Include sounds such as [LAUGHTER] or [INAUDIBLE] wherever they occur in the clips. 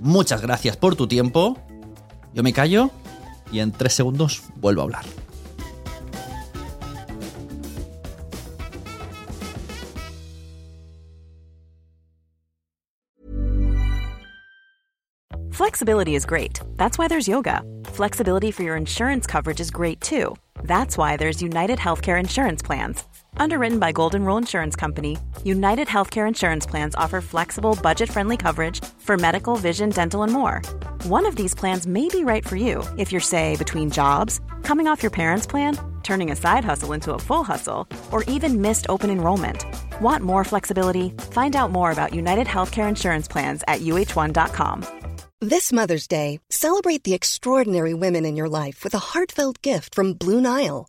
Muchas gracias por tu tiempo. Yo me callo y en tres segundos vuelvo a hablar. Flexibility is great. That's why there's yoga. Flexibility for your insurance coverage is great too. That's why there's United Healthcare Insurance Plans. Underwritten by Golden Rule Insurance Company, United Healthcare Insurance Plans offer flexible, budget friendly coverage for medical, vision, dental, and more. One of these plans may be right for you if you're, say, between jobs, coming off your parents' plan, turning a side hustle into a full hustle, or even missed open enrollment. Want more flexibility? Find out more about United Healthcare Insurance Plans at uh1.com. This Mother's Day, celebrate the extraordinary women in your life with a heartfelt gift from Blue Nile.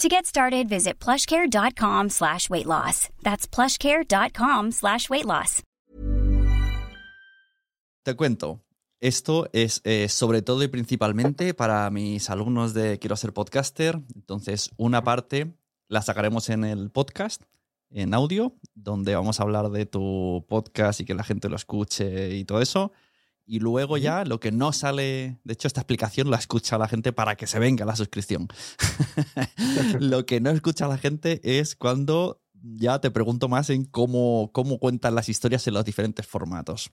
To get started, visit plushcare.com slash weight loss. That's plushcare.com slash weight loss. Te cuento, esto es eh, sobre todo y principalmente para mis alumnos de Quiero ser podcaster. Entonces, una parte la sacaremos en el podcast, en audio, donde vamos a hablar de tu podcast y que la gente lo escuche y todo eso. Y luego ya lo que no sale, de hecho esta explicación la escucha la gente para que se venga la suscripción. [LAUGHS] lo que no escucha la gente es cuando ya te pregunto más en cómo, cómo cuentan las historias en los diferentes formatos.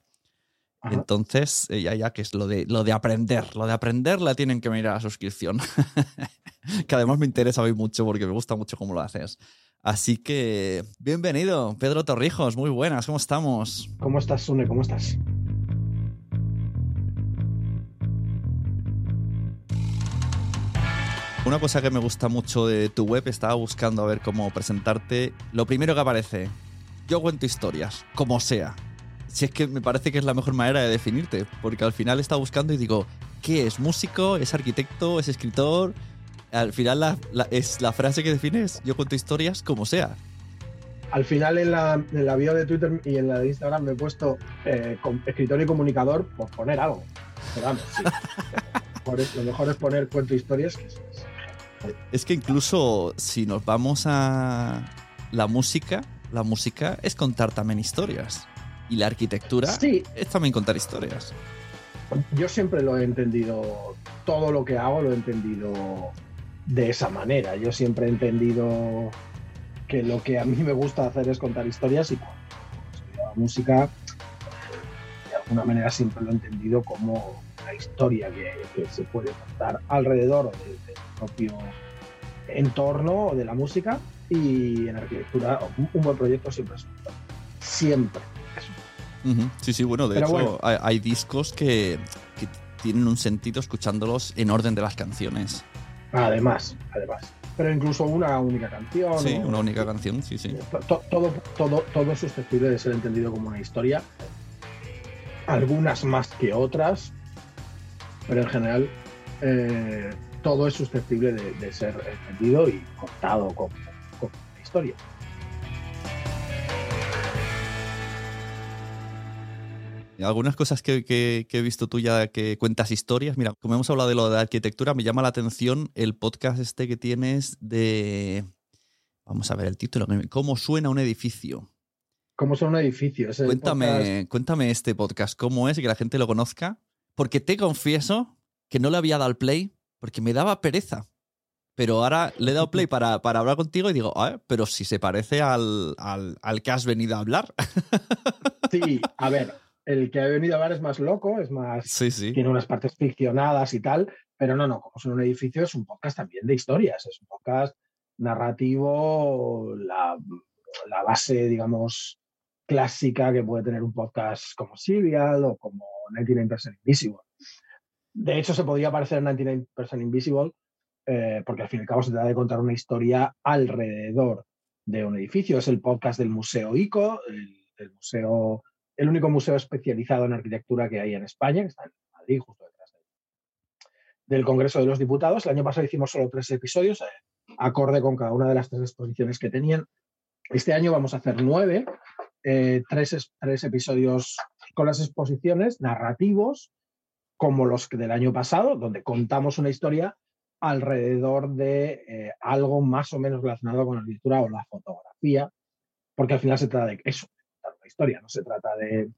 Ajá. Entonces, eh, ya, ya que es lo de, lo de aprender. Lo de aprender la tienen que mirar a la suscripción. [LAUGHS] que además me interesa hoy mucho porque me gusta mucho cómo lo haces. Así que, bienvenido, Pedro Torrijos. Muy buenas, ¿cómo estamos? ¿Cómo estás, Sune? ¿Cómo estás? Una cosa que me gusta mucho de tu web, estaba buscando a ver cómo presentarte. Lo primero que aparece, yo cuento historias, como sea. Si es que me parece que es la mejor manera de definirte, porque al final estaba buscando y digo, ¿qué es? ¿Músico? ¿Es arquitecto? ¿Es escritor? Al final la, la- es la frase que defines, yo cuento historias como sea. Al final en la, en la bio de Twitter y en la de Instagram me he puesto eh, escritor y comunicador por poner algo. Pero vamos, sí. [LAUGHS] Lo mejor es poner cuento historias. Que es- es- que incluso si nos vamos a la música, la música es contar también historias. Y la arquitectura Sí, es también contar historias. yo siempre lo he entendido, todo lo que hago lo he entendido de esa manera. Yo siempre he entendido que lo que a mí me gusta hacer es contar historias y cuando estudiaba música, de alguna manera siempre lo he entendido como una historia que, que se puede contar alrededor de- del propio entorno de la música y en arquitectura un, buen proyecto siempre es un siempre es un Ujú. Sí, sí, bueno, de Pero hecho bueno. Hay, hay discos que, que tienen un sentido escuchándolos en orden de las canciones. Además, además. Pero incluso una única canción. Sí, una única canción, sí, sí. To- to- Todo, todo, todo es susceptible de ser entendido como una historia. Algunas más que otras, pero en general eh, todo es susceptible de, de ser entendido y contado una historia. Algunas cosas que, que- que he visto tuya que cuentas historias. Mira, como hemos hablado de lo de arquitectura, me llama la atención el podcast este que tienes de. Vamos a ver el título. ¿Cómo suena un edificio? ¿Cómo son un edificio? cuéntame, cuéntame este podcast, cómo es, que la gente lo conozca. Porque te confieso que no le había dado al play porque me daba pereza. Pero ahora le he dado play para, [LAUGHS] hablar contigo y digo, ah, pero si se parece al, que has venido a hablar. [LAUGHS] Sí, a ver, el que ha venido a hablar es más loco, es más. Tiene unas partes ficcionadas y tal, pero no, no, como es un edificio, es un podcast también de historias, es un podcast narrativo, la, la base, digamos, clásica que puede tener un podcast como Serial o como 99% Invisible. De hecho, se podría parecer a 99% Invisible eh, porque al fin y al cabo se trata de contar una historia alrededor de un edificio. Es el podcast del Museo ICO, el, museo, el único museo especializado en arquitectura que hay en España, que está en Madrid, justo detrás del Congreso de los Diputados. El año pasado hicimos solo tres episodios, eh, acorde con cada una de las tres exposiciones que tenían. Este año vamos a hacer nueve, eh, tres, tres episodios con las exposiciones narrativos, como los del año pasado, donde contamos una historia alrededor de eh, algo más o menos relacionado con la escritura o la fotografía, porque al final se trata de eso, de una historia, no se trata de,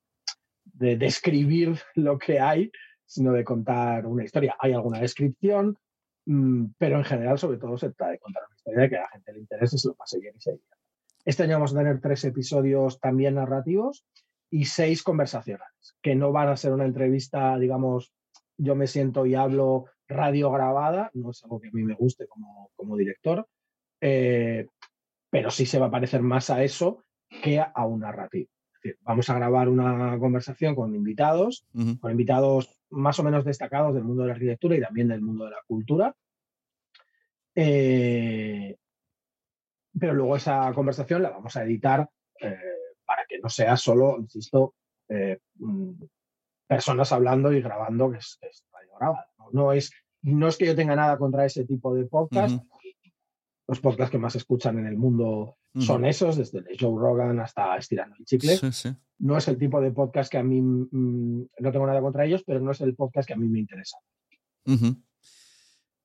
describir lo que hay, sino de contar una historia. Hay alguna descripción, mm, pero en general, sobre todo, se trata de contar una historia que a la gente le interese, se lo pase bien y se Este año vamos a tener tres episodios también narrativos y seis conversacionales, que no van a ser una entrevista, digamos, yo me siento y hablo radio grabada, no es algo que a mí me guste como, como director, eh, pero sí se va a parecer más a eso que a un narrativo. Es decir, vamos a grabar una conversación con invitados, con invitados más o menos destacados del mundo de la arquitectura y también del mundo de la cultura. Eh, pero luego esa conversación la vamos a editar eh, que no sea solo, insisto, mm, personas hablando y grabando, que es, radio grabada. ¿no? es, no es que yo tenga nada contra ese tipo de podcast. Los podcasts que más escuchan en el mundo son esos, desde Joe Rogan hasta Estirando el Chicle. No es el tipo de podcast que a mí, mm, no tengo nada contra ellos, pero no es el podcast que a mí me interesa.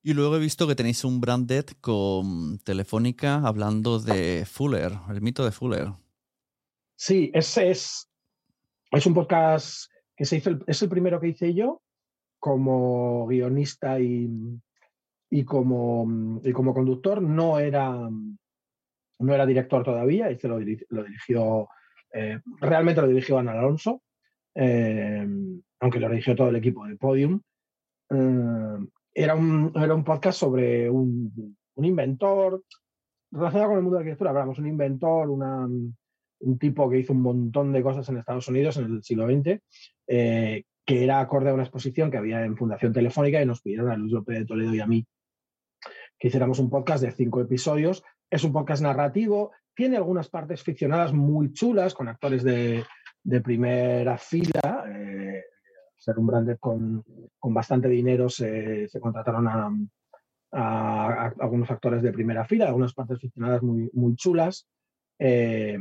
Y luego he visto que tenéis un branded con Telefónica hablando de Fuller, el mito de Fuller. Sí, ese es, es un podcast que se hizo, es el primero que hice yo como guionista y, y, como, y como conductor. No era, no era director todavía, y se lo, dirigió, eh, realmente lo dirigió Ana Alonso, eh, aunque lo dirigió todo el equipo de Podium. Eh, era, un, era un podcast sobre un, un inventor relacionado con el mundo de la arquitectura, hablamos, un inventor, una, un tipo que hizo un montón de cosas en Estados Unidos en el siglo XX, eh, que era acorde a una exposición que había en Fundación Telefónica y nos pidieron a Luis López de Toledo y a mí que hiciéramos un podcast de cinco episodios. Es un podcast narrativo, tiene algunas partes ficcionadas muy chulas con actores de, primera fila. Eh, ser un branded con, bastante dinero se, contrataron a, algunos actores de primera fila, algunas partes ficcionadas muy, muy chulas. Eh,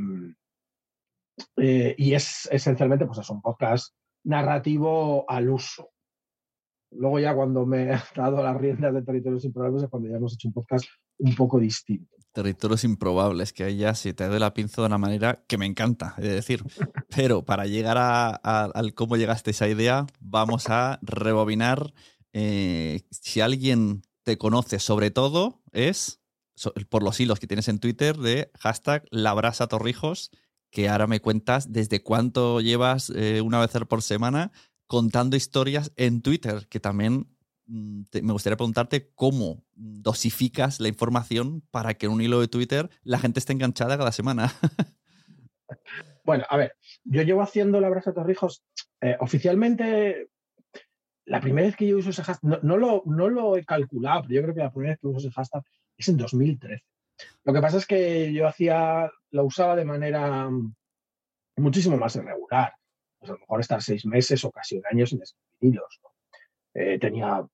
eh, y es esencialmente, pues es un podcast narrativo al uso. Luego ya cuando me [LAUGHS] he dado las riendas de Territorios Improbables es cuando ya hemos hecho un podcast un poco distinto. Territorios Improbables, que ahí ya se te doy la pinza de una manera que me encanta, es decir. [LAUGHS] Pero para llegar a, al cómo llegaste a esa idea, vamos a rebobinar. Eh, si alguien te conoce sobre todo, es por los hilos que tienes en Twitter de hashtag Torrijos que ahora me cuentas desde cuánto llevas eh, una vez por semana contando historias en Twitter, que también mm, me gustaría preguntarte cómo dosificas la información para que en un hilo de Twitter la gente esté enganchada cada semana. [LAUGHS] bueno, a ver, yo llevo haciendo la brasa Torrijos eh, oficialmente. La primera vez que yo uso ese hashtag, no, lo, no lo he calculado, pero yo creo que la primera vez que uso ese hashtag es en 2013. Lo que pasa es que yo hacía, lo usaba de manera muchísimo más irregular. Pues a lo mejor estar seis meses o casi un año sin escribir eh, tenía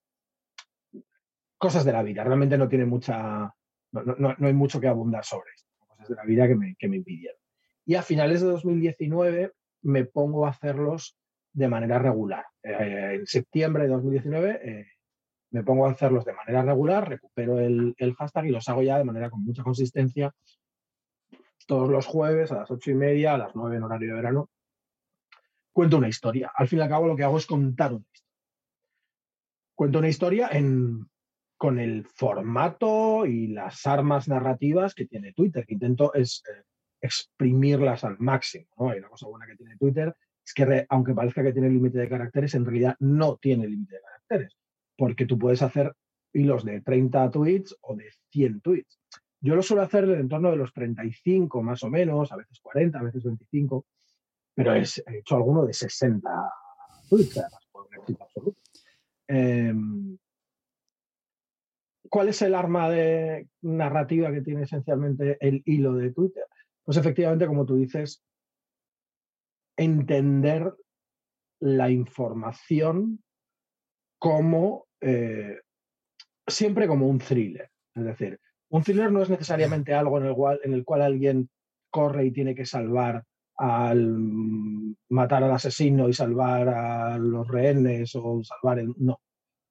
cosas de la vida. Realmente no tiene mucha, no, hay mucho que abundar sobre esto. Cosas de la vida que me, que me impidieron. Y a finales de 2019 me pongo a hacerlos de manera regular. Eh, en septiembre de 2019 me pongo a hacerlos de manera regular, recupero el, hashtag y los hago ya de manera con mucha consistencia todos los jueves a las ocho y media, a las nueve en horario de verano, cuento una historia. Al fin y al cabo lo que hago es contar una historia. Cuento una historia en, con el formato y las armas narrativas que tiene Twitter, intento es eh, exprimirlas al máximo. ¿no? Una cosa buena que tiene Twitter, es que aunque parezca que tiene límite de caracteres, en realidad no tiene límite de caracteres, porque tú puedes hacer hilos de 30 tweets o de 100 tweets. Yo lo suelo hacer en torno de los 35 más o menos, a veces 40, a veces 25, pero he hecho alguno de 60 tweets, además, por un éxito absoluto. Em, ¿Cuál es el arma de narrativa que tiene esencialmente el hilo de Twitter? Pues efectivamente, como tú dices, entender la información como eh, siempre como un thriller. Es decir, un thriller no es necesariamente algo en el cual, en el cual alguien corre y tiene que salvar al matar al asesino y salvar a los rehenes o salvar el. No.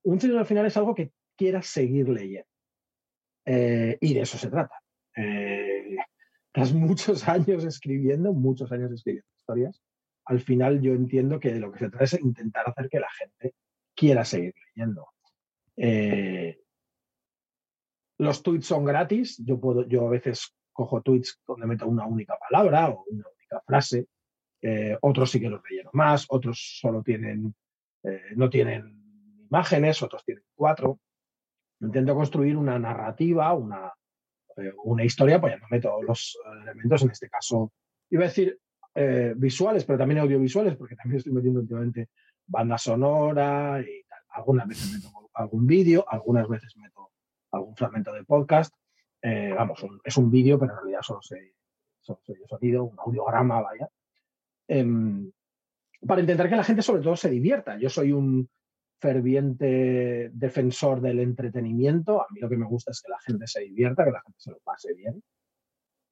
Un thriller al final es algo que quieras seguir leyendo. Eh, y de eso se trata. Eh, tras muchos [LAUGHS] años escribiendo, muchos años escribiendo historias, al final yo entiendo que de lo que se trata es intentar hacer que la gente quiera seguir leyendo. Eh, los tweets son gratis. Yo, puedo, yo a veces cojo tweets donde meto una única palabra o una única frase. Eh, otros sí que los relleno más, otros solo tienen, eh, no tienen imágenes, otros tienen cuatro. Intento construir una narrativa, una, una historia poniéndome todos los elementos, en este caso, iba a decir eh, visuales, pero también audiovisuales, porque también estoy metiendo últimamente banda sonora y tal. Algunas veces meto algún vídeo, algunas veces meto algún fragmento de podcast. Eh, vamos, es un vídeo, pero en realidad solo soy, solo sonido, un audiograma, vaya. Em, para intentar que la gente sobre todo se divierta. Yo soy un ferviente defensor del entretenimiento. A mí lo que me gusta es que la gente se divierta, que la gente se lo pase bien.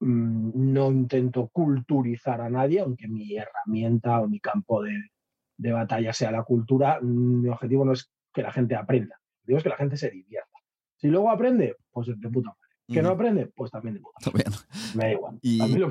Mm, no intento culturizar a nadie, aunque mi herramienta o mi campo de, batalla sea la cultura, mi objetivo no es que la gente aprenda, digo es que la gente se divierta. Si luego aprende, pues de puta. Que no aprende, pues también de puta. [LAUGHS] Me da igual. A mí, lo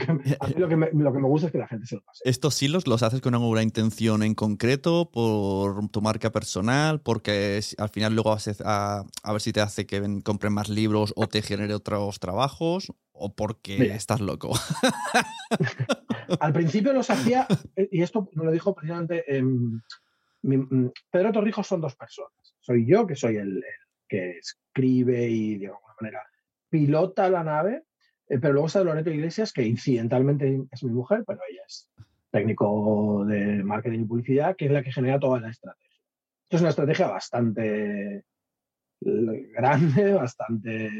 que, me, gusta es que la gente se lo pase. ¿Estos hilos los haces con alguna intención en concreto, por tu marca personal, porque al final luego vas a, a ver si te hace que compren más libros o te genere otros trabajos? o porque estás loco? [LAUGHS] Al principio los hacía, eh, y esto me lo dijo precisamente mm, Pedro Torrijos son dos personas. Soy yo, que soy el, que escribe y de alguna manera pilota la nave, eh, pero luego está Loreto Iglesias, que incidentalmente es mi mujer, pero ella es técnico de marketing y publicidad, que es la que genera toda la estrategia. Esto es una estrategia bastante eh, grande, [LAUGHS] bastante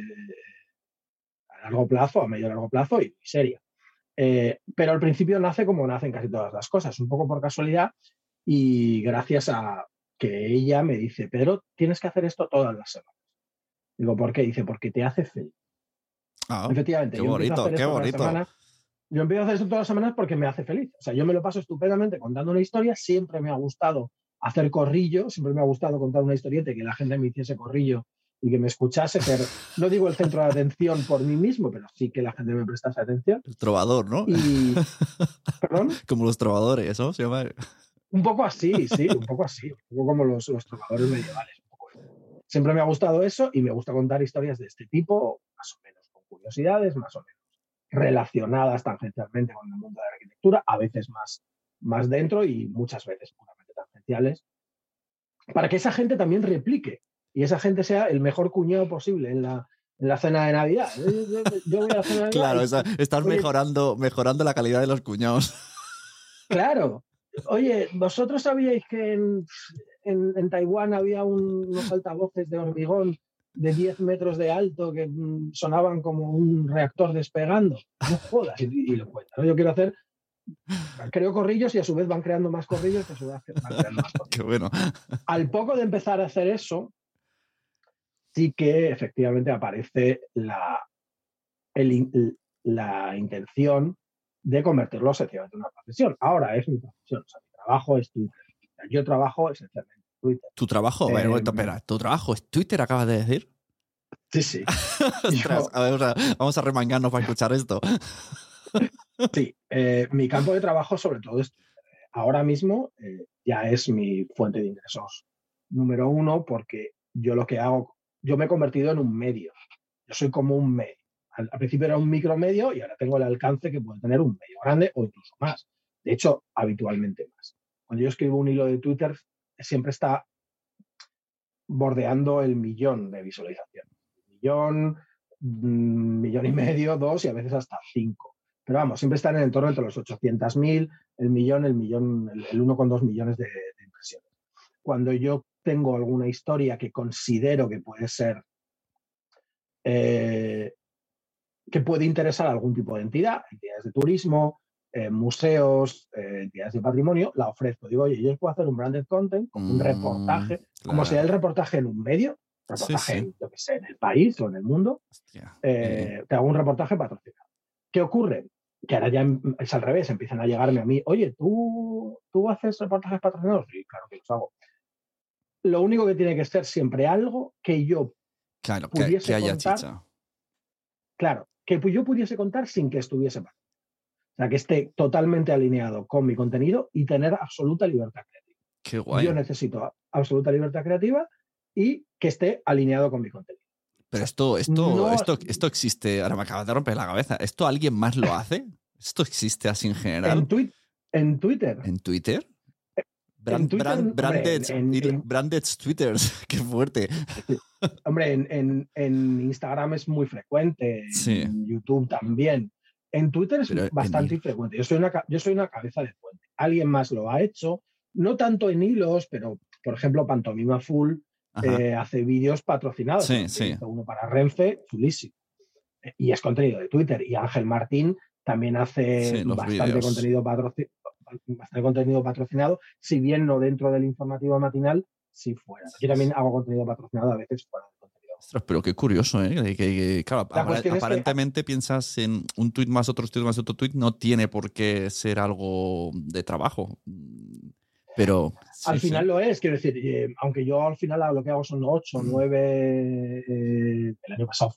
largo plazo, a medio largo plazo y seria. Eh, pero al principio nace como nacen casi todas las cosas, un poco por casualidad y gracias a que ella me dice, Pedro, tienes que hacer esto todas las semanas. Digo, ¿por qué? Dice, porque te hace feliz. Ah, Efectivamente. Qué bonito, qué bonito. yo empiezo a hacer esto todas las semanas porque me hace feliz. O sea, yo me lo paso estupendamente contando una historia. Siempre me ha gustado hacer corrillo, siempre me ha gustado contar una historieta y que la gente me hiciese corrillo y que me escuchase, pero no digo el centro de atención por mí mismo, pero sí que la gente me prestase atención. El trovador, ¿no? [LAUGHS] ¿Perdón? Como los trovadores, ¿no? Un poco así, sí, un poco así, un poco como los, los trovadores medievales. Siempre me ha gustado eso y me gusta contar historias de este tipo, más o menos curiosidades, más o menos relacionadas tangencialmente con el mundo de la arquitectura, a veces más, más dentro y muchas veces puramente tangenciales, para que esa gente también replique y esa gente sea el mejor cuñado posible en la, en la cena de Navidad. Yo voy a la cena de [LAUGHS] Claro, estás mejorando, mejorando la calidad de los cuñados. Claro. [LAUGHS] Oye, ¿vosotros sabíais que en, en, Taiwán había unos altavoces de hormigón de 10 metros de alto que mm, sonaban como un reactor despegando? No jodas, [LAUGHS] y, lo cuento. Yo quiero hacer creo corrillos y a su vez van creando más corrillos y a su vez van creando más corrillos. [LAUGHS] Qué bueno. [LAUGHS] Al poco de empezar a hacer eso, sí que efectivamente aparece la, la intención de convertirlo sencillamente en una profesión. Ahora es mi profesión, o sea, mi trabajo es Twitter. Yo trabajo esencialmente en Twitter. ¿Tu trabajo? Eh, espera, ¿tu trabajo es Twitter, acabas de decir? Sí, sí. [LAUGHS] vamos a remangarnos para escuchar esto. [LAUGHS] Sí, eh, mi campo de trabajo sobre todo es, ahora mismo eh, ya es mi fuente de ingresos número uno porque yo lo que hago, yo me he convertido en un medio. Yo soy como un medio. Al, al principio era un micromedio y ahora tengo el alcance que puede tener un medio grande o incluso más. De hecho, habitualmente más. Cuando yo escribo un hilo de Twitter, siempre está bordeando el millón de visualizaciones. Millón, mm, millón y medio, dos y a veces hasta cinco. Pero vamos, siempre están en el entorno entre los 800.000, el millón, el millón, el, el 1,2 millones de, de impresiones. Cuando yo tengo alguna historia que considero que puede ser, eh, que puede interesar a algún tipo de entidad, entidades de turismo, eh, museos, eh, entidades de patrimonio, la ofrezco. Digo, oye, yo os puedo hacer un branded content, como un Mm, reportaje, como claro. sería el reportaje en un medio, reportaje, sí. en, yo que sé, en el país o en el mundo, eh, eh, te hago un reportaje patrocinado. ¿Qué ocurre? Que ahora ya es al revés, empiezan a llegarme a mí, oye, ¿tú, ¿tú haces reportajes patrocinados? Sí, claro que los hago. Lo único que tiene que ser siempre algo que yo, claro, que, pudiese que haya contar- chicha. claro, que yo pudiese contar sin que estuviese mal. Sea, que esté totalmente alineado con mi contenido y tener absoluta libertad creativa. Qué guay. Yo necesito absoluta libertad creativa y que esté alineado con mi contenido. Pero esto, esto, no- esto, esto existe. Ahora me acabas de romper la cabeza. ¿Esto alguien más lo hace? ¿Esto existe así en general? En, twi- en Twitter, ¿En Twitter? Brand- Twitter, brand- hombre, branded, ir- en- branded Twitters. [LAUGHS] Qué fuerte. Hombre, en, en- en Instagram es muy frecuente, Sí. en YouTube también. En Twitter es Pero bastante infrecuente. Yo soy, una, yo soy una cabeza de puente. Alguien más lo ha hecho, no tanto en hilos, pero por ejemplo, Pantomima Full eh, hace vídeos patrocinados. Sí, sí. Uno para Renfe, chulísimo. Eh, Y es contenido de Twitter. Y Ángel Martín también hace Sí, bastante contenido, bastante contenido patrocinado, si bien no dentro del informativo matinal, si fuera. Yo también hago contenido patrocinado a veces fuera. Ostras, pero qué curioso, ¿eh? Que- que- claro, es que- aparentemente piensas en un tuit más otro tuit más otro tuit, no tiene por qué ser algo de trabajo. Mm, Pero. sí, al sí. final lo es, quiero decir, eh, aunque yo al final lo que hago son 8, 9, eh, el año pasado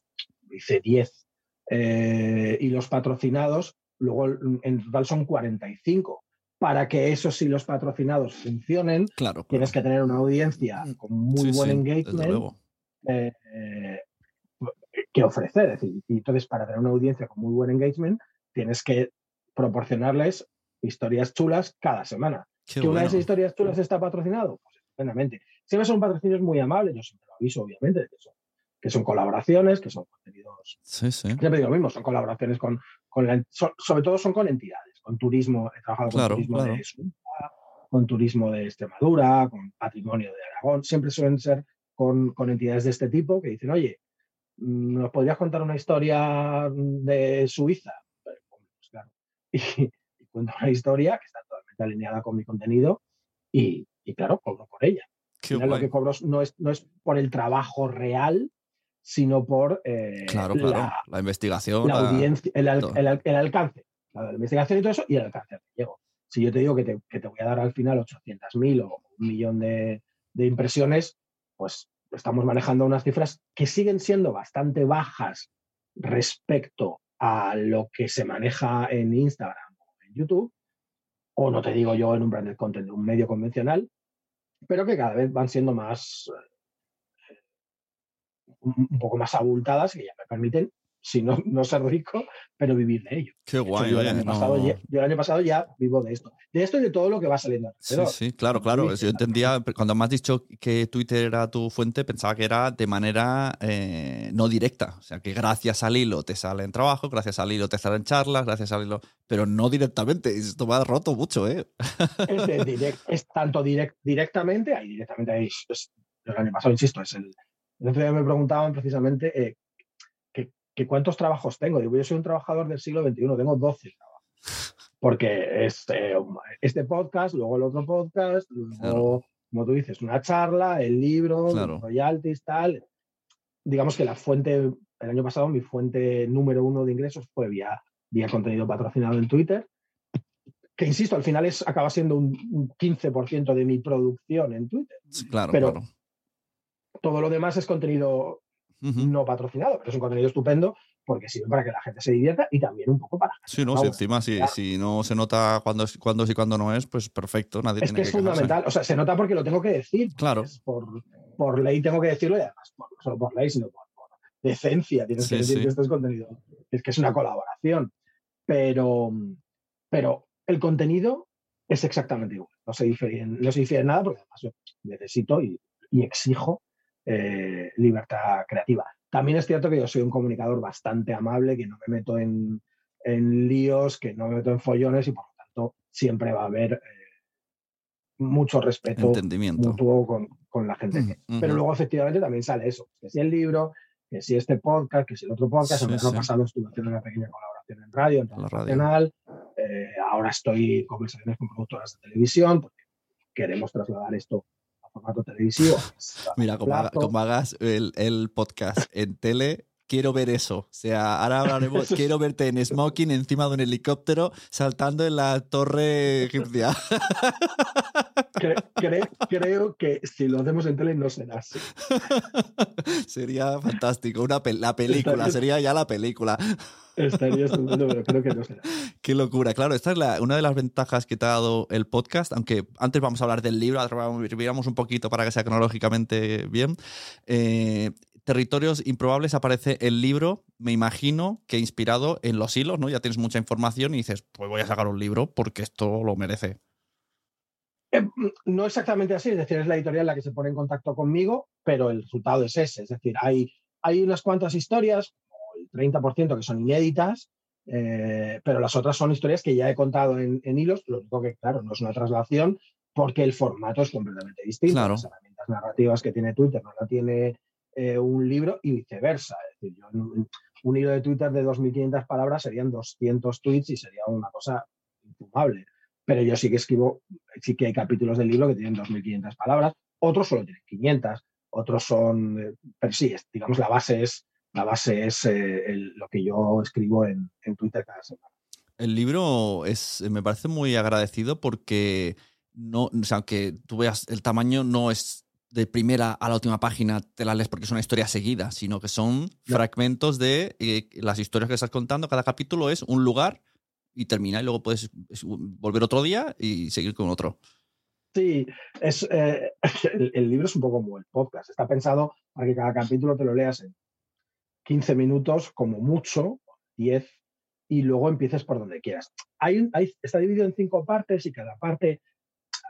hice 10, eh, y los patrocinados, luego mm, en total son 45. Para que esos sí los patrocinados funcionen, Claro, tienes que tener una audiencia con muy Sí, buen sí, engagement luego. Eh, eh, que ofrecer. Es decir, y entonces, para tener una audiencia con muy buen engagement, tienes que proporcionarles historias chulas cada semana. Qué que una de esas historias chulas está patrocinado, pues estupendamente. Siempre son patrocinios muy amables, yo siempre lo aviso, obviamente, de que son, que son colaboraciones, que son contenidos. Sí, sí. Siempre digo lo mismo, son colaboraciones con, con la- so- sobre todo son con entidades, con turismo, he trabajado con Claro, turismo claro. de Suiza, con turismo de Extremadura, con patrimonio de Aragón, siempre suelen ser con, con entidades de este tipo que dicen, oye, mm, ¿nos podrías contar una historia de Suiza? Pues claro. [LAUGHS] Y, y cuento una historia que está totalmente alineada con mi contenido y, y claro, cobro por ella. Lo que cobro no es, no es por el trabajo real, sino por eh, Claro, claro. la, La, investigación. la la- audiencia, el, al- el al- el alcance, la, investigación y todo eso, y el alcance llego. Si yo te digo que te, que te voy a dar al final 800.000 o un millón de, de impresiones, pues estamos manejando unas cifras que siguen siendo bastante bajas respecto a lo que se maneja en Instagram o en YouTube, o no te digo yo en un branded content un medio convencional, pero que cada vez van siendo más eh, un poco más abultadas y ya me permiten, si no, no ser rico, pero vivir de ello. Qué De hecho, guay, yo, el pasado no- ya, yo el año pasado ya vivo de esto. De esto y de todo lo que va saliendo Sí, sí, claro, claro. Yo entendía, cuando me has dicho que Twitter era tu fuente, pensaba que era de manera eh, no directa. O sea, que gracias al hilo te salen trabajo, gracias al hilo te salen charlas, gracias al hilo. Pero no directamente. Esto me ha roto mucho, ¿eh? Es, de [LAUGHS] direct- es tanto direct- directamente, ahí directamente ahí, es- el año pasado, insisto, es el. El otro día me preguntaban precisamente eh, que, cuántos trabajos tengo. Digo, yo soy un trabajador del siglo XXI, tengo 12 trabajos. Porque es, eh, este podcast, luego el otro podcast, luego, Claro. como tú dices, una charla, el libro, Claro. royalties, tal. Digamos que la fuente, el año pasado, mi fuente número uno de ingresos fue vía, vía contenido patrocinado en Twitter que insisto, al final es, acaba siendo un, un 15% de mi producción en Twitter. Claro, Pero- claro. Todo lo demás es contenido No patrocinado, pero es un contenido estupendo porque sirve para que la gente se divierta y también un poco para... Sí, no, si encima si, si, no se nota cuándo, cuándo y cuándo no es, pues perfecto, nadie es que es fundamental, o sea, se nota porque lo tengo que decir. Claro. Por, por ley tengo que decirlo y además, no solo por ley, sino por, decencia, tienes que decir que esto es contenido, es que es una colaboración, pero, pero el contenido es exactamente igual, no se difiere, no se difiere nada porque además yo necesito y, y exijo eh, libertad creativa. También es cierto que yo soy un comunicador bastante amable, que no me meto en, en líos, que no me meto en follones y por lo tanto siempre va a haber eh, mucho respeto mutuo con, con, la gente. Pero luego efectivamente también sale eso, que si el libro, que si este podcast, que si el otro podcast, el año pasado estuve haciendo una pequeña colaboración en radio, en Radio Nacional, eh, ahora estoy en conversaciones con productoras de televisión, porque queremos trasladar esto formato televisivo. Mira, como, hagas el, el, podcast en tele, quiero ver eso. O sea, ahora hablaremos, [LAUGHS] quiero verte en smoking encima de un helicóptero saltando en la torre egipcia. [LAUGHS] creo que si lo hacemos en tele no será así. [LAUGHS] Sería fantástico. Una la película, sería ya la película. Estaría estupendo, pero creo que no será. Qué locura. Claro, esta es la, una de las ventajas que te ha dado el podcast, aunque antes vamos a hablar del libro, miramos un poquito para que sea cronológicamente bien. Eh, Territorios Improbables aparece el libro, me imagino que inspirado en los hilos, ¿no? Ya tienes mucha información y dices, pues voy a sacar un libro porque esto lo merece. Eh, no exactamente así, es decir, es la editorial la que se pone en contacto conmigo, pero el resultado es ese. Es decir, hay, hay unas cuantas historias, el 30% que son inéditas, eh, pero las otras son historias que ya he contado en, hilos, lo único que, claro, no es una traslación porque el formato es completamente distinto. Las herramientas narrativas que tiene Twitter no la tiene eh, un libro y viceversa. Es decir, yo, un, hilo de Twitter de 2.500 palabras serían 200 tweets y sería una cosa infumable. Pero yo sí que escribo, sí que hay capítulos del libro que tienen 2.500 palabras, otros solo tienen 500, otros son, eh, pero sí, digamos, la base es, la base es eh, lo que yo escribo en, en Twitter cada semana. El libro es, me parece muy agradecido porque no, o sea, aunque tú veas el tamaño, no es de primera a la última página te la lees porque es una historia seguida, sino que son fragmentos de eh, las historias que estás contando. Cada capítulo es un lugar y termina y luego puedes volver otro día y seguir con otro. Sí, es, eh, [LAUGHS] el, libro es un poco como el podcast. Está pensado para que cada capítulo te lo leas en 15 minutos, como mucho, 10, y luego empieces por donde quieras. Hay, hay, está dividido en cinco partes y cada parte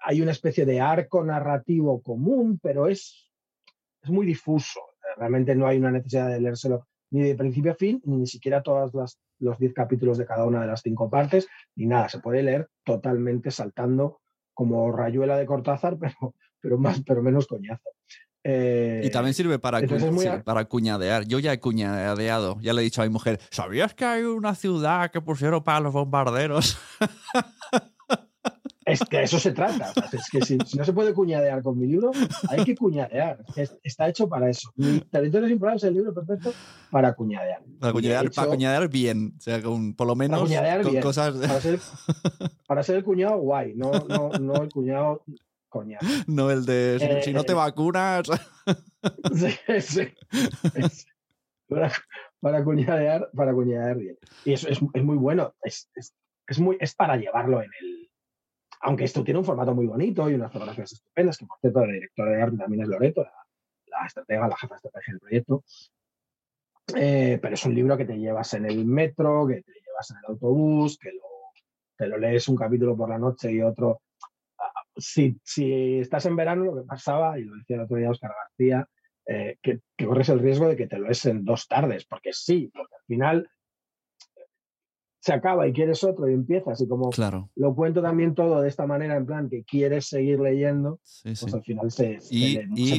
hay una especie de arco narrativo común, pero es, es muy difuso. Realmente no hay una necesidad de leérselo ni de principio a fin, ni siquiera todos los diez capítulos de cada una de las cinco partes, ni nada. Se puede leer totalmente saltando como rayuela de Cortázar, [LAUGHS] pero, pero, más, pero menos coñazo. Eh, y también sirve para, para cuñadear. Yo ya he cuñadeado, ya le he dicho a mi mujer, ¿sabías que hay una ciudad que pusieron para los bombarderos? [LAUGHS] Es que eso se trata. es que si, no se puede cuñadear con mi libro, hay que cuñadear. está hecho para eso. Mi Territorios Improbables es el libro perfecto para cuñadear. Para cuñadear, para cuñadear bien. O sea, con, por lo menos con cosas. [LAUGHS] Para ser, el cuñado guay, no, no, no el cuñado coñado. No el de si, no te eh, vacunas. [LAUGHS] sí, sí. Para, para, cuñadear, para cuñadear bien. Y eso es, es muy bueno. Es, es, es, muy, es para llevarlo en el aunque esto tiene un formato muy bonito y unas fotografías estupendas, que por cierto la directora de arte también es Loreto, la, estratega, la jefa de estrategia del proyecto. Eh, pero es un libro que te llevas en el metro, que te llevas en el autobús, que lo, te lo lees un capítulo por la noche y otro. Ah, si, si estás en verano, lo que pasaba, y lo decía el otro día Oscar García, eh, que, que, corres el riesgo de que te lo lees en dos tardes, porque sí, porque al final se acaba y quieres otro y empiezas. Y como claro. lo cuento también todo de esta manera en plan que quieres seguir leyendo pues al final se,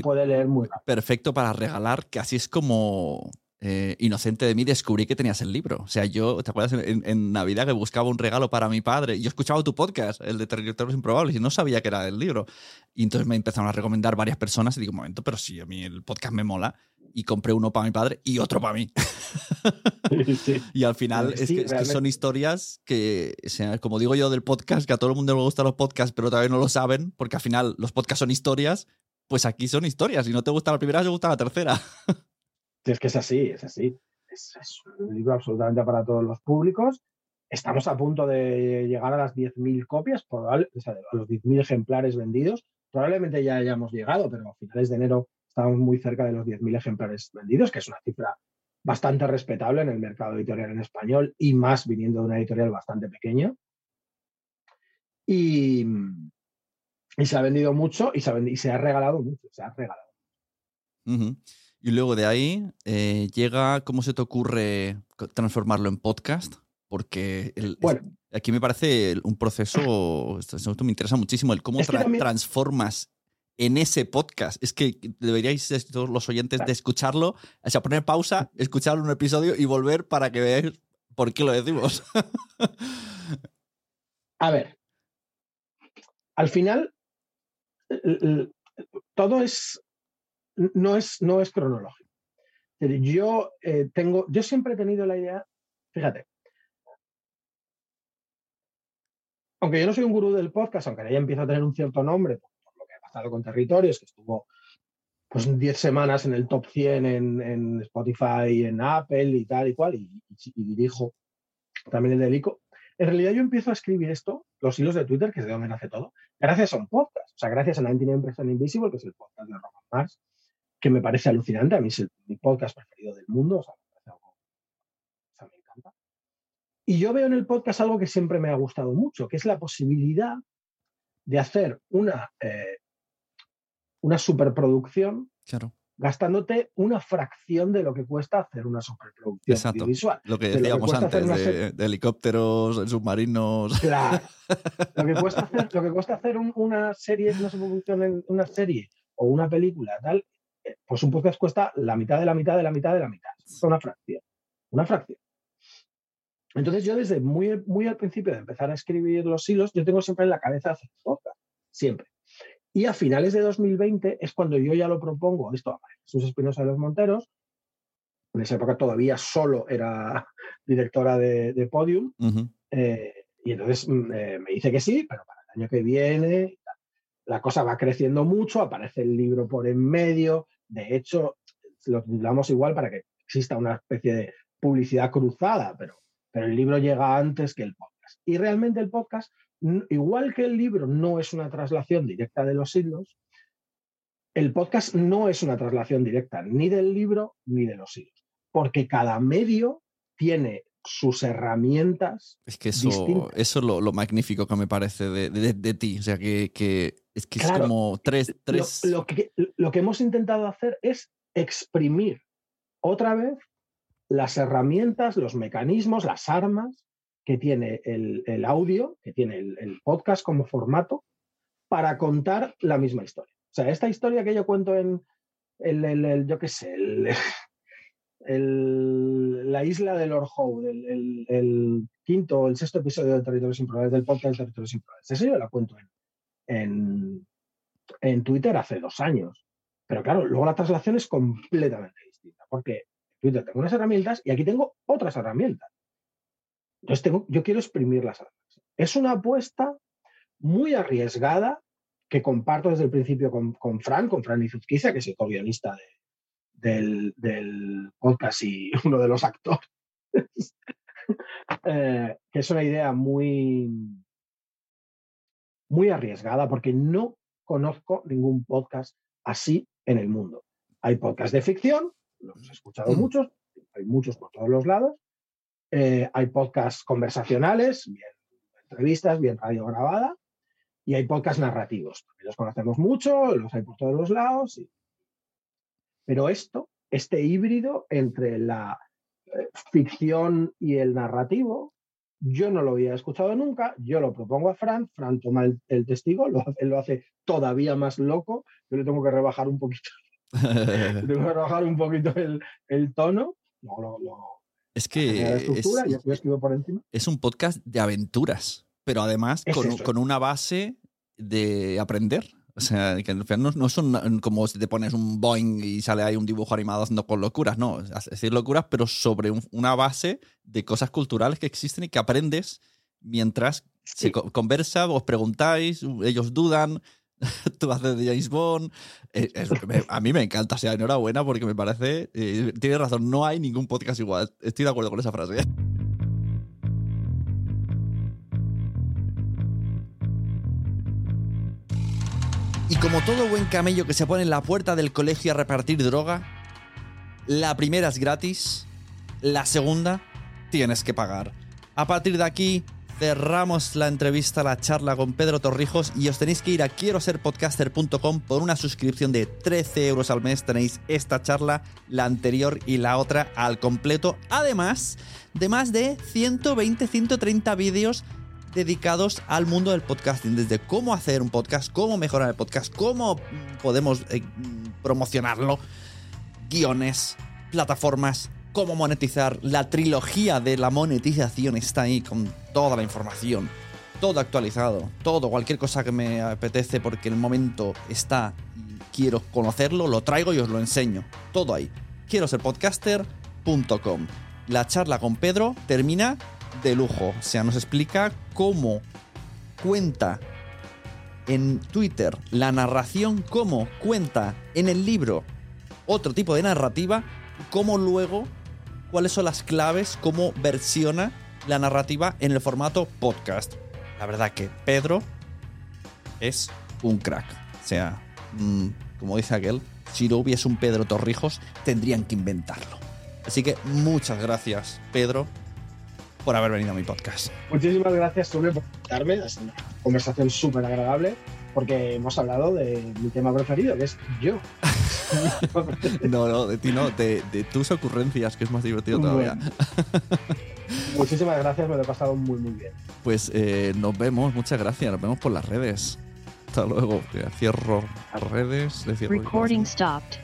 puede leer muy rápido. perfecto para regalar que así es como eh, inocente de mí descubrí que tenías el libro. O sea yo te acuerdas en, Navidad que buscaba un regalo para mi padre y yo escuchaba tu podcast el de Territorios Improbables y no sabía que era el libro. Y entonces me empezaron a recomendar varias personas y digo un momento pero si a mí el podcast me mola y compré uno para mi padre y otro para mí. [LAUGHS] y al final es, que, son historias que, como digo yo del podcast, que a todo el mundo le gustan los podcasts, pero todavía no lo saben, porque al final los podcasts son historias, pues aquí son historias. Si no te gusta la primera, te gusta la tercera. es que es así, es así. es, un libro absolutamente para todos los públicos. Estamos a punto de llegar a las 10.000 copias, probable, o sea, a los 10.000 ejemplares vendidos. Probablemente ya hayamos llegado, pero a finales de enero estamos muy cerca de los 10.000 ejemplares vendidos, que es una cifra bastante respetable en el mercado editorial en español y más viniendo de una editorial bastante pequeña. Y, y se ha vendido mucho y se ha, y se ha regalado mucho, se ha regalado. Y luego de ahí eh, llega, ¿cómo se te ocurre transformarlo en podcast? Porque aquí me parece un proceso, esto, me interesa muchísimo, el cómo transformas en ese podcast. Es que deberíais todos los oyentes de escucharlo, o sea, poner pausa, escuchar un episodio y volver para que veáis por qué lo decimos. A ver, al final todo es no es, no es cronológico. Yo eh, tengo, yo siempre he tenido la idea, fíjate, aunque yo no soy un gurú del podcast, aunque ya empieza a tener un cierto nombre con territorios, que estuvo pues 10 semanas en el top 100 en, en, Spotify, en Apple y tal y cual, y, dirijo también el delico. En realidad yo empiezo a escribir esto, los hilos de Twitter, que es de donde nace todo, gracias a un podcast. O sea, gracias a 99 Invisible, que es el podcast de Roman Mars, que me parece alucinante. A mí es mi podcast preferido del mundo. O sea, me encanta. Y yo veo en el podcast algo que siempre me ha gustado mucho, que es la posibilidad de hacer una, eh, una superproducción gastándote una fracción de lo que cuesta hacer una superproducción Exacto. visual. Lo que decíamos antes, de, helicópteros, submarinos. Claro. [LAUGHS] lo, que cuesta hacer, lo que cuesta hacer una serie, una superproducción una serie o una película, tal, pues un podcast cuesta la mitad de la mitad de la mitad de la mitad. Es una fracción. Una fracción. Entonces yo desde muy, muy al principio de empezar a escribir los hilos, yo tengo siempre en la cabeza hacer podcast. Siempre. Y a finales de 2020 es cuando yo ya lo propongo, esto a Jesús Espinosa de los Monteros. En esa época todavía solo era [LAUGHS] directora de, Podium. Eh, y entonces mm, eh, me dice que sí, pero para el año que viene la cosa va creciendo mucho, aparece el libro por en medio, de hecho, lo titulamos igual para que exista una especie de publicidad cruzada, pero, pero el libro llega antes que el podcast. Y realmente el podcast, igual que el libro no es una traslación directa de los siglos, el podcast no es una traslación directa ni del libro ni de los siglos, porque cada medio tiene sus herramientas. Es que eso, eso es lo, magnífico que me parece de, ti. O sea, que, es que es como tres. tres... Lo, que, lo que hemos intentado hacer es exprimir otra vez las herramientas, los mecanismos, las armas que tiene el, audio, que tiene el, podcast como formato, para contar la misma historia. O sea, esta historia que yo cuento en el, el yo qué sé, el, [LAUGHS] la isla de Lord Howe, el, el, quinto o el sexto episodio de Territorios Improbables, del podcast de Territorios Improbables. Eso yo la cuento en, en, Twitter hace dos años. Pero claro, luego la traslación es completamente distinta, porque en Twitter tengo unas herramientas y aquí tengo otras herramientas. Entonces tengo, yo quiero exprimir las armas. Es una apuesta muy arriesgada que comparto desde el principio con, con Fran, con Fran Izuzquiza, que es el co-guionista de, del, podcast y [LAUGHS] uno de los actores, eh, que es una idea muy, muy arriesgada porque no conozco ningún podcast así en el mundo. Hay podcasts de ficción, los he escuchado mm. muchos, hay muchos por todos los lados. Eh, hay podcasts conversacionales, bien entrevistas, bien radio grabada, y hay podcasts narrativos. los conocemos mucho, los hay por todos los lados. Pero esto, este híbrido entre la eh, ficción y el narrativo, yo no lo había escuchado nunca, yo lo propongo a Fran, Fran toma el, testigo, lo, él lo hace todavía más loco, yo le tengo que rebajar un poquito, [LAUGHS] tengo que rebajar un poquito el, tono, es que es, un podcast de aventuras, pero además con, con, una base de aprender. O sea, que no, no son como si te pones un Boeing y sale ahí un dibujo animado haciendo con locuras, no. Es decir, locuras, pero sobre una base de cosas culturales que existen y que aprendes mientras se conversa, os preguntáis, ellos dudan. [LAUGHS] tú haces de James Bond. Me- a mí me encanta, o sea, enhorabuena porque me parece. eh, tienes razón, no hay ningún podcast igual. Estoy de acuerdo con esa frase. [LAUGHS] Y como todo buen camello que se pone en la puerta del colegio a repartir droga, la primera es gratis, la segunda tienes que pagar. A partir de aquí cerramos la entrevista, la charla con Pedro Torrijos y os tenéis que ir a quiero ser podcaster.com por una suscripción de 13 euros al mes. Tenéis esta charla, la anterior y la otra al completo. Además de más de 120, 130 vídeos dedicados al mundo del podcasting, desde cómo hacer un podcast, cómo mejorar el podcast, cómo mm, podemos eh, mm, promocionarlo, guiones, plataformas, cómo monetizar, la trilogía de la monetización está ahí con toda la información, todo actualizado, todo, cualquier cosa que me apetece porque el momento está y quiero conocerlo, lo traigo y os lo enseño, todo ahí. Quiero ser podcaster.com. La charla con Pedro termina de lujo, o sea, nos explica cómo cuenta en Twitter la narración, cómo cuenta en el libro otro tipo de narrativa, cómo luego, cuáles son las claves, cómo versiona la narrativa en el formato podcast. La verdad que Pedro es un crack. O sea, mm, como dice aquel, si no hubiese un Pedro Torrijos, tendrían que inventarlo. Así que muchas gracias, Pedro, por haber venido a mi podcast. Muchísimas gracias, Sune, por invitarme. Ha sido una conversación súper agradable porque hemos hablado de mi tema preferido, que es yo. [LAUGHS] No, no, de ti no, de, de tus ocurrencias, que es más divertido todavía. Bueno. Muchísimas gracias, me lo he pasado muy, muy bien. Pues eh, nos vemos, muchas gracias, nos vemos por las redes. Hasta luego, cierro las redes. cierro Recording stopped.